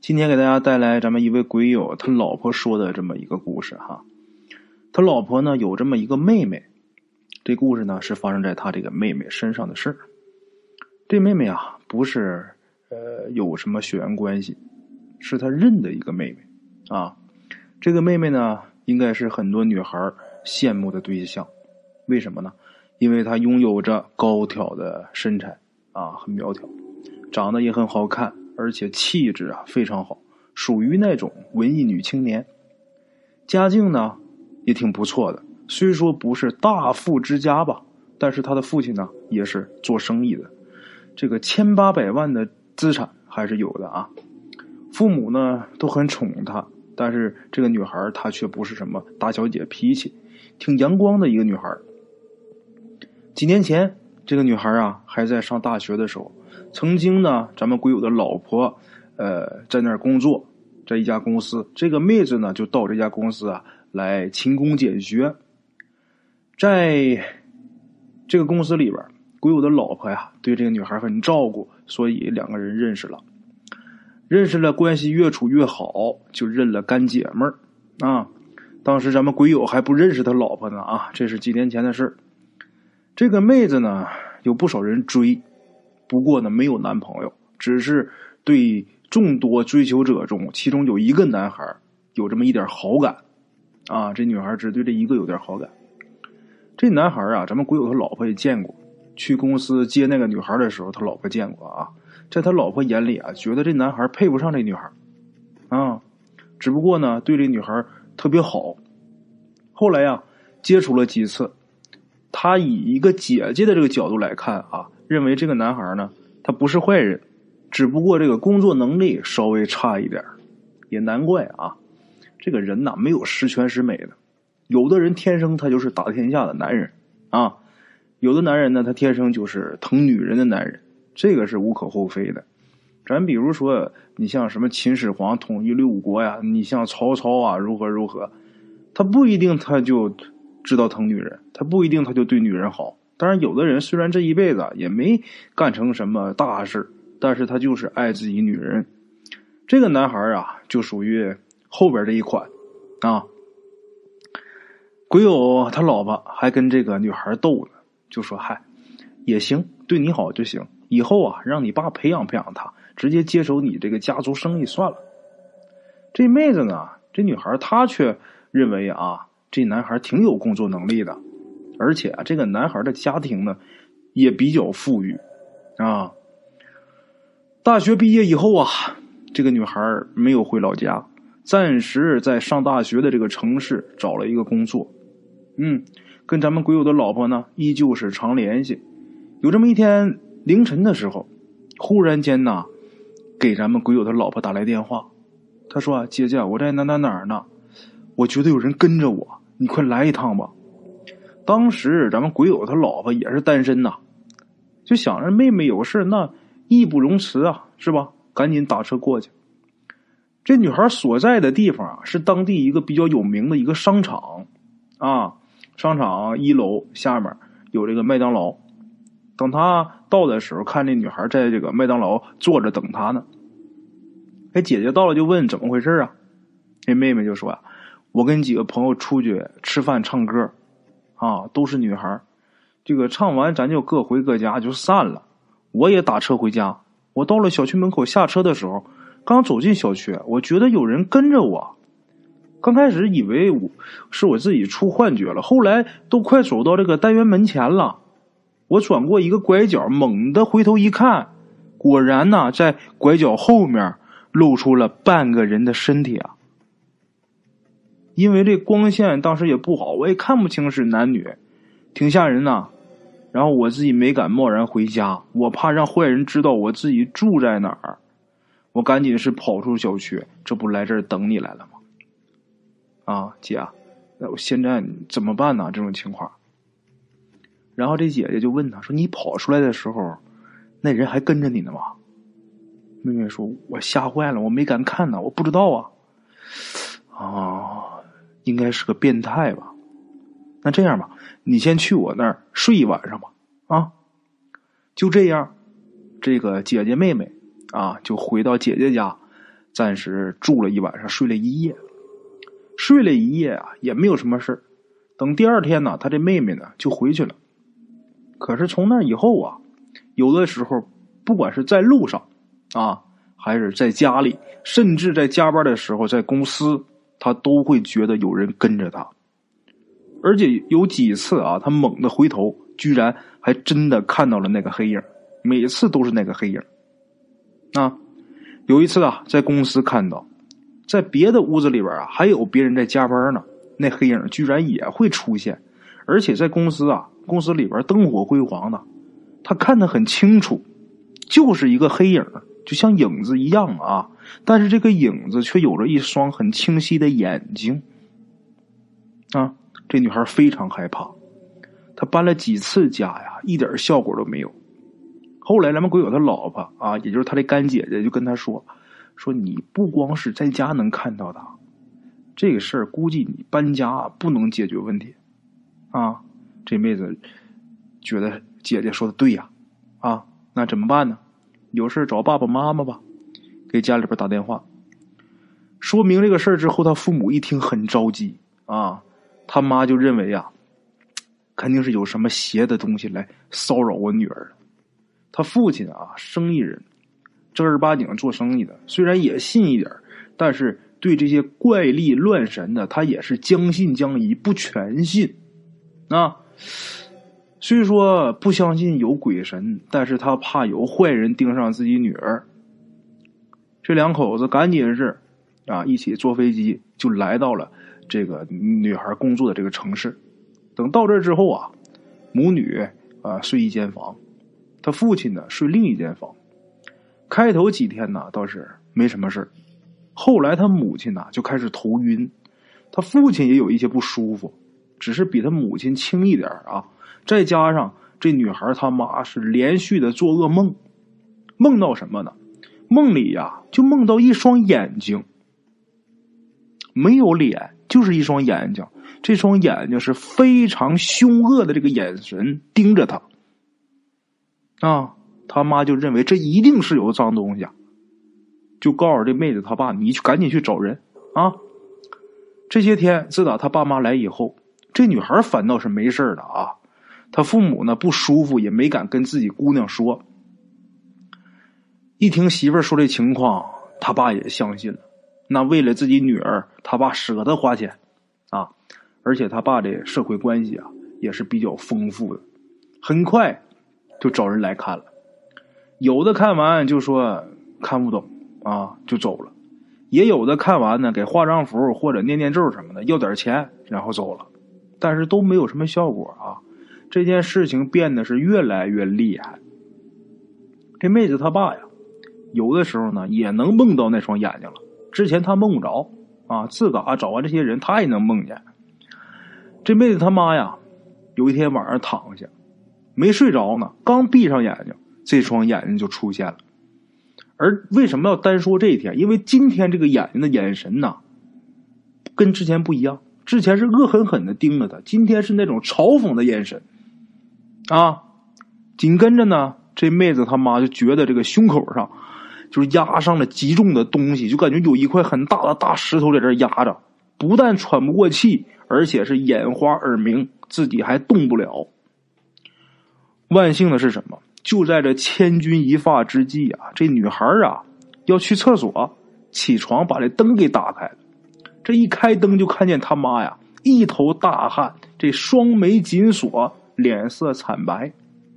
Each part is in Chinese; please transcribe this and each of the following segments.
今天给大家带来咱们一位鬼友他老婆说的这么一个故事哈。他老婆呢有这么一个妹妹，这故事呢是发生在他这个妹妹身上的事儿。这妹妹啊不是呃有什么血缘关系，是他认的一个妹妹啊。这个妹妹呢应该是很多女孩羡慕的对象，为什么呢？因为她拥有着高挑的身材啊，很苗条，长得也很好看。而且气质啊非常好，属于那种文艺女青年。家境呢也挺不错的，虽说不是大富之家吧，但是他的父亲呢也是做生意的，这个千八百万的资产还是有的啊。父母呢都很宠她，但是这个女孩她却不是什么大小姐脾气，挺阳光的一个女孩。几年前，这个女孩啊还在上大学的时候。曾经呢，咱们鬼友的老婆，呃，在那儿工作，在一家公司。这个妹子呢，就到这家公司啊来勤工俭学。在这个公司里边，鬼友的老婆呀，对这个女孩很照顾，所以两个人认识了。认识了，关系越处越好，就认了干姐们儿啊。当时咱们鬼友还不认识他老婆呢啊，这是几年前的事儿这个妹子呢，有不少人追。不过呢，没有男朋友，只是对众多追求者中，其中有一个男孩有这么一点好感，啊，这女孩只对这一个有点好感。这男孩啊，咱们鬼友他老婆也见过，去公司接那个女孩的时候，他老婆见过啊，在他老婆眼里啊，觉得这男孩配不上这女孩，啊，只不过呢，对这女孩特别好。后来呀，接触了几次，他以一个姐姐的这个角度来看啊。认为这个男孩呢，他不是坏人，只不过这个工作能力稍微差一点也难怪啊。这个人呐，没有十全十美的，有的人天生他就是打天下的男人啊，有的男人呢，他天生就是疼女人的男人，这个是无可厚非的。咱比如说，你像什么秦始皇统一六国呀，你像曹操啊，如何如何，他不一定他就知道疼女人，他不一定他就对女人好。当然，有的人虽然这一辈子也没干成什么大事但是他就是爱自己女人。这个男孩啊，就属于后边这一款啊。鬼友他老婆还跟这个女孩斗呢，就说：“嗨，也行，对你好就行。以后啊，让你爸培养培养他，直接接手你这个家族生意算了。”这妹子呢，这女孩她却认为啊，这男孩挺有工作能力的。而且啊，这个男孩的家庭呢，也比较富裕，啊。大学毕业以后啊，这个女孩没有回老家，暂时在上大学的这个城市找了一个工作，嗯，跟咱们鬼友的老婆呢，依旧是常联系。有这么一天凌晨的时候，忽然间呐，给咱们鬼友的老婆打来电话，他说：“姐姐，我在哪哪哪儿呢？我觉得有人跟着我，你快来一趟吧。”当时咱们鬼友他老婆也是单身呐，就想着妹妹有事那义不容辞啊，是吧？赶紧打车过去。这女孩所在的地方啊，是当地一个比较有名的一个商场啊，商场一楼下面有这个麦当劳。等他到的时候，看这女孩在这个麦当劳坐着等他呢。哎，姐姐到了就问怎么回事啊？这妹妹就说啊，我跟几个朋友出去吃饭唱歌。啊，都是女孩这个唱完咱就各回各家就散了。我也打车回家。我到了小区门口下车的时候，刚走进小区，我觉得有人跟着我。刚开始以为我是我自己出幻觉了，后来都快走到这个单元门前了，我转过一个拐角，猛地回头一看，果然呢，在拐角后面露出了半个人的身体啊。因为这光线当时也不好，我也看不清是男女，挺吓人呐。然后我自己没敢贸然回家，我怕让坏人知道我自己住在哪儿。我赶紧是跑出小区，这不来这儿等你来了吗？啊，姐，那我现在怎么办呢？这种情况。然后这姐姐就问他说：“你跑出来的时候，那人还跟着你呢吗？”妹妹说：“我吓坏了，我没敢看呢，我不知道啊。”啊。应该是个变态吧？那这样吧，你先去我那儿睡一晚上吧。啊，就这样，这个姐姐妹妹啊，就回到姐姐家，暂时住了一晚上，睡了一夜。睡了一夜啊，也没有什么事等第二天呢，他这妹妹呢就回去了。可是从那以后啊，有的时候不管是在路上啊，还是在家里，甚至在加班的时候，在公司，他都会觉得有人跟着他。而且有几次啊，他猛地回头，居然还真的看到了那个黑影。每次都是那个黑影。啊，有一次啊，在公司看到，在别的屋子里边啊，还有别人在加班呢，那黑影居然也会出现。而且在公司啊，公司里边灯火辉煌的，他看得很清楚，就是一个黑影，就像影子一样啊。但是这个影子却有着一双很清晰的眼睛。啊。这女孩非常害怕，她搬了几次家呀，一点效果都没有。后来咱们鬼友他老婆啊，也就是他的干姐姐，就跟他说：“说你不光是在家能看到他，这个事儿估计你搬家不能解决问题。”啊，这妹子觉得姐姐说的对呀，啊，那怎么办呢？有事找爸爸妈妈吧，给家里边打电话，说明这个事儿之后，他父母一听很着急啊。他妈就认为啊，肯定是有什么邪的东西来骚扰我女儿。他父亲啊，生意人，正儿八经做生意的，虽然也信一点但是对这些怪力乱神的，他也是将信将疑，不全信。啊，虽说不相信有鬼神，但是他怕有坏人盯上自己女儿。这两口子赶紧是啊，一起坐飞机就来到了。这个女孩工作的这个城市，等到这之后啊，母女啊睡一间房，他父亲呢睡另一间房。开头几天呢倒是没什么事后来他母亲呢就开始头晕，他父亲也有一些不舒服，只是比他母亲轻一点啊。再加上这女孩他妈是连续的做噩梦，梦到什么呢？梦里呀就梦到一双眼睛，没有脸。就是一双眼睛，这双眼睛是非常凶恶的，这个眼神盯着他。啊，他妈就认为这一定是有脏东西，就告诉这妹子他爸：“你去赶紧去找人啊！”这些天自打他爸妈来以后，这女孩反倒是没事的啊。他父母呢不舒服，也没敢跟自己姑娘说。一听媳妇儿说这情况，他爸也相信了。那为了自己女儿，他爸舍得花钱，啊，而且他爸的社会关系啊也是比较丰富的，很快就找人来看了，有的看完就说看不懂啊就走了，也有的看完呢给画张符或者念念咒什么的要点钱然后走了，但是都没有什么效果啊，这件事情变得是越来越厉害。这妹子她爸呀，有的时候呢也能梦到那双眼睛了。之前他梦不着啊，自个找完这些人，他也能梦见。这妹子他妈呀，有一天晚上躺下，没睡着呢，刚闭上眼睛，这双眼睛就出现了。而为什么要单说这一天？因为今天这个眼睛的眼神呐，跟之前不一样。之前是恶狠狠的盯着他，今天是那种嘲讽的眼神啊。紧跟着呢，这妹子他妈就觉得这个胸口上。就是压上了极重的东西，就感觉有一块很大的大石头在这压着，不但喘不过气，而且是眼花耳鸣，自己还动不了。万幸的是什么？就在这千钧一发之际啊，这女孩啊要去厕所，起床把这灯给打开，这一开灯就看见他妈呀一头大汗，这双眉紧锁，脸色惨白，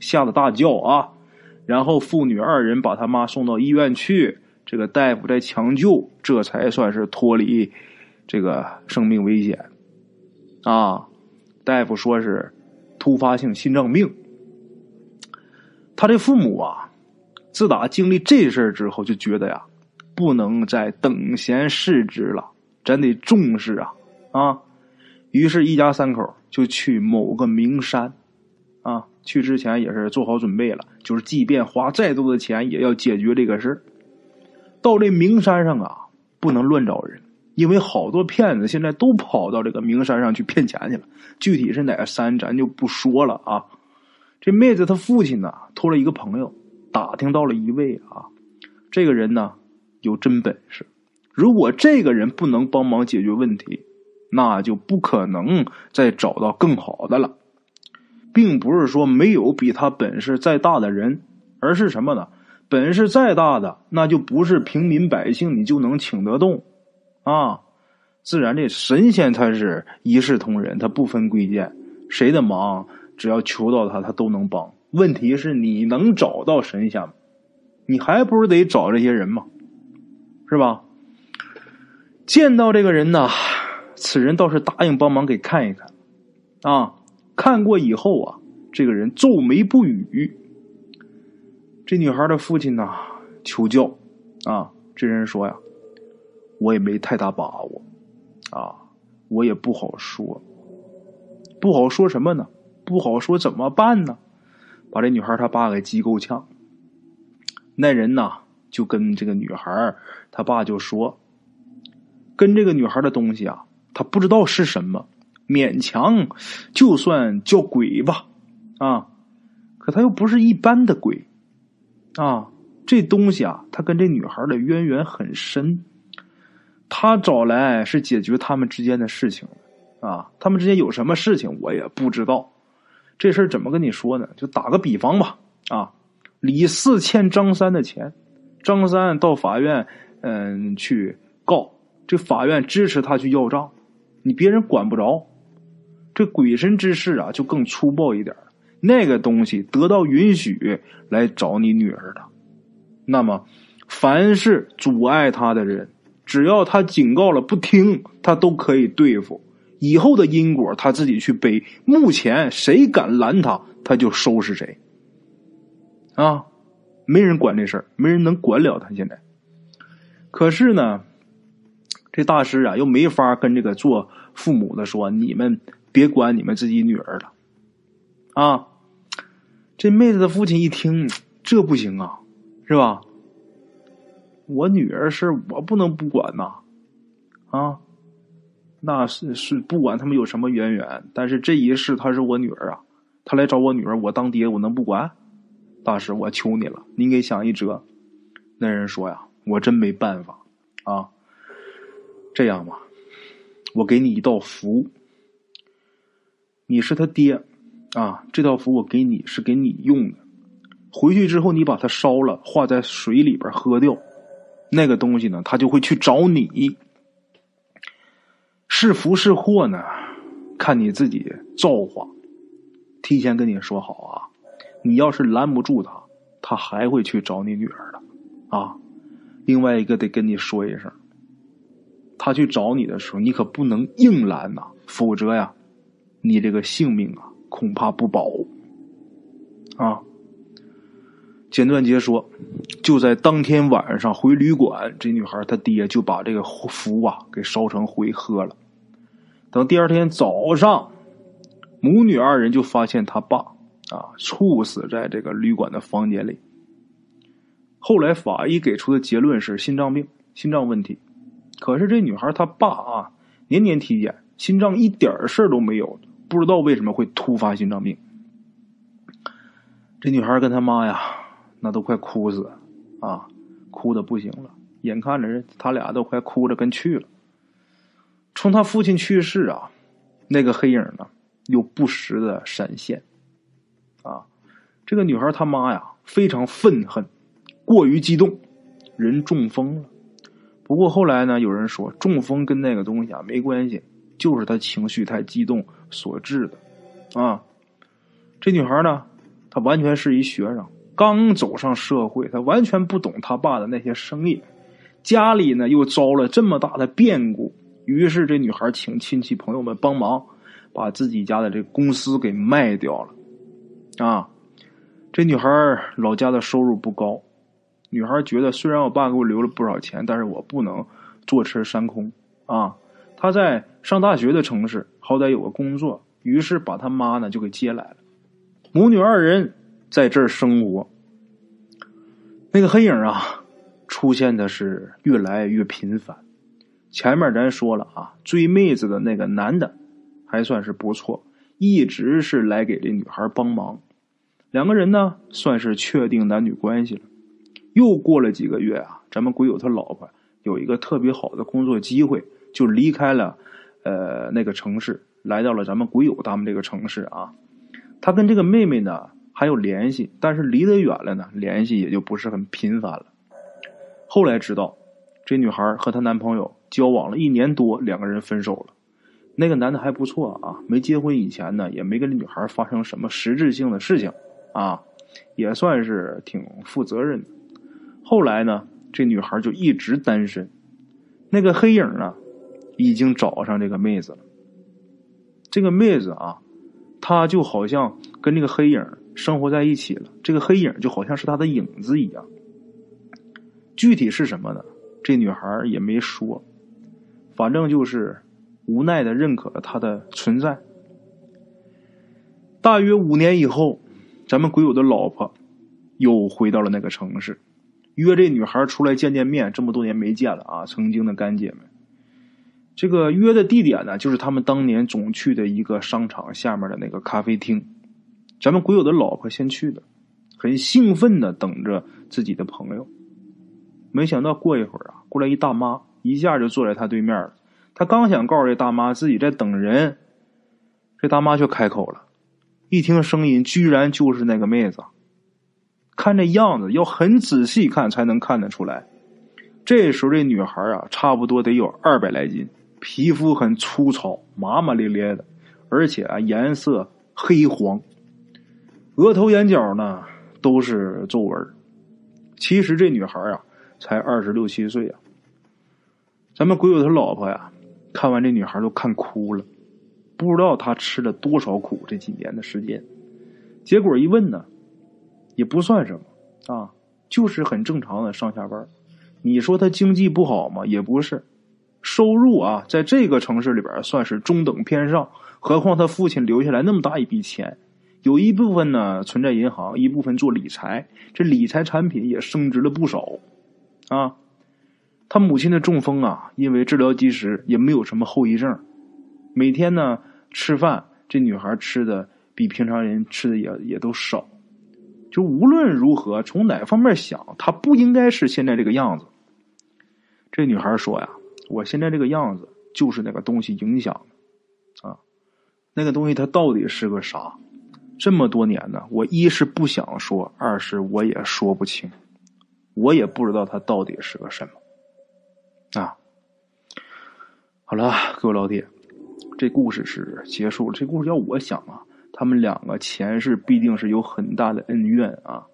吓得大叫啊！然后父女二人把他妈送到医院去，这个大夫在抢救，这才算是脱离这个生命危险。啊，大夫说是突发性心脏病。他的父母啊，自打经历这事之后，就觉得呀，不能再等闲视之了，咱得重视啊啊！于是，一家三口就去某个名山啊。去之前也是做好准备了，就是即便花再多的钱，也要解决这个事。到这名山上啊，不能乱找人，因为好多骗子现在都跑到这个名山上去骗钱去了。具体是哪个山，咱就不说了啊。这妹子她父亲呢，托了一个朋友打听到了一位啊，这个人呢有真本事如果这个人不能帮忙解决问题，那就不可能再找到更好的了。并不是说没有比他本事再大的人，而是什么呢？本事再大的，那就不是平民百姓你就能请得动啊！自然，这神仙他是一视同仁，他不分贵贱，谁的忙只要求到他，他都能帮。问题是你能找到神仙吗？你还不是得找这些人吗？是吧？见到这个人呢，此人倒是答应帮忙给看一看啊。看过以后啊，这个人皱眉不语。这女孩的父亲呢，求教啊，这人说呀，我也没太大把握啊，我也不好说，不好说什么呢？不好说怎么办呢？把这女孩他爸给急够呛。那人呢，就跟这个女孩他爸就说，跟这个女孩的东西啊，他不知道是什么。勉强就算叫鬼吧，啊，可他又不是一般的鬼，啊，这东西啊，他跟这女孩的渊源很深，他找来是解决他们之间的事情，啊，他们之间有什么事情我也不知道，这事儿怎么跟你说呢？就打个比方吧，啊，李四欠张三的钱，张三到法院，嗯，去告，这法院支持他去要账，你别人管不着。这鬼神之事啊，就更粗暴一点那个东西得到允许来找你女儿的，那么凡是阻碍他的人，只要他警告了不听，他都可以对付。以后的因果他自己去背。目前谁敢拦他，他就收拾谁。啊，没人管这事儿，没人能管了他。现在，可是呢，这大师啊，又没法跟这个做父母的说你们。别管你们自己女儿了，啊！这妹子的父亲一听，这不行啊，是吧？我女儿事我不能不管呐，啊！那是是不管他们有什么渊源，但是这一世她是我女儿啊，她来找我女儿，我当爹我能不管？大师，我求你了，您给想一辙。那人说呀，我真没办法啊。这样吧，我给你一道符。你是他爹，啊，这道符我给你是给你用的。回去之后，你把它烧了，化在水里边喝掉，那个东西呢，他就会去找你。是福是祸呢，看你自己造化。提前跟你说好啊，你要是拦不住他，他还会去找你女儿的啊。另外一个得跟你说一声，他去找你的时候，你可不能硬拦呐，否则呀。你这个性命啊，恐怕不保啊！简短杰说，就在当天晚上回旅馆，这女孩她爹就把这个符啊给烧成灰喝了。等第二天早上，母女二人就发现他爸啊猝死在这个旅馆的房间里。后来法医给出的结论是心脏病、心脏问题。可是这女孩她爸啊年年体检，心脏一点事儿都没有。不知道为什么会突发心脏病，这女孩跟她妈呀，那都快哭死啊，哭的不行了。眼看着他俩都快哭着跟去了。从他父亲去世啊，那个黑影呢，又不时的闪现。啊，这个女孩她妈呀，非常愤恨，过于激动，人中风了。不过后来呢，有人说中风跟那个东西啊没关系。就是他情绪太激动所致的，啊，这女孩呢，她完全是一学生，刚走上社会，她完全不懂他爸的那些生意，家里呢又遭了这么大的变故，于是这女孩请亲戚朋友们帮忙，把自己家的这公司给卖掉了，啊，这女孩老家的收入不高，女孩觉得虽然我爸给我留了不少钱，但是我不能坐吃山空，啊。她在上大学的城市，好歹有个工作，于是把他妈呢就给接来了，母女二人在这儿生活。那个黑影啊，出现的是越来越频繁。前面咱说了啊，追妹子的那个男的还算是不错，一直是来给这女孩帮忙，两个人呢算是确定男女关系了。又过了几个月啊，咱们鬼友他老婆有一个特别好的工作机会，就离开了呃那个城市，来到了咱们鬼友他们这个城市啊。他跟这个妹妹呢还有联系，但是离得远了呢，联系也就不是很频繁了。后来知道，这女孩和她男朋友交往了一年多，两个人分手了。那个男的还不错啊，没结婚以前呢，也没跟这女孩发生什么实质性的事情啊，也算是挺负责任的。后来呢，这女孩就一直单身。那个黑影呢，已经找上这个妹子了。这个妹子啊。她就好像跟这个黑影生活在一起了，这个黑影就好像是她的影子一样。具体是什么呢？这女孩也没说，反正就是无奈的认可了他的存在。大约五年以后，咱们鬼友的老婆又回到了那个城市，约这女孩出来见见面。这么多年没见了啊，曾经的干姐们。这个约的地点呢，就是他们当年总去的一个商场下面的那个咖啡厅。咱们鬼友的老婆先去的，很兴奋的等着自己的朋友。没想到过一会儿啊，过来一大妈，一下就坐在他对面了。他刚想告诉这大妈自己在等人，这大妈却开口了。一听声音，居然就是那个妹子。看这样子，要很仔细看才能看得出来。这时候这女孩啊，差不多得有二百来斤。皮肤很粗糙，麻麻咧咧的，而且啊颜色黑黄，额头眼角呢都是皱纹。其实这女孩啊才二十六七岁啊。咱们鬼友他老婆呀，看完这女孩都看哭了，不知道她吃了多少苦这几年的时间。结果一问呢，也不算什么啊，就是很正常的上下班。你说她经济不好吗？也不是。收入啊，在这个城市里边算是中等偏上。何况他父亲留下来那么大一笔钱，有一部分呢存在银行，一部分做理财。这理财产品也升值了不少啊。他母亲的中风啊，因为治疗及时，也没有什么后遗症。每天呢吃饭，这女孩吃的比平常人吃的也也都少。就无论如何，从哪方面想，她不应该是现在这个样子。这女孩说呀。我现在这个样子，就是那个东西影响的，啊，那个东西它到底是个啥？这么多年呢，我一是不想说，二是我也说不清，我也不知道它到底是个什么，啊。好了，各位老铁，这故事是结束了。这故事要我想啊，他们两个前世必定是有很大的恩怨啊。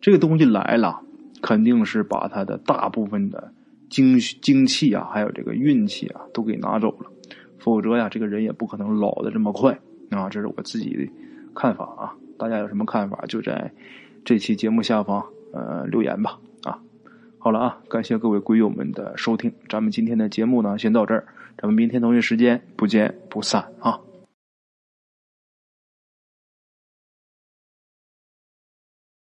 这个东西来了，肯定是把他的大部分的。精精气啊，还有这个运气啊，都给拿走了，否则呀，这个人也不可能老的这么快啊。这是我自己的看法啊，大家有什么看法，就在这期节目下方呃留言吧啊。好了啊，感谢各位鬼友们的收听，咱们今天的节目呢，先到这儿，咱们明天同一时间不见不散啊。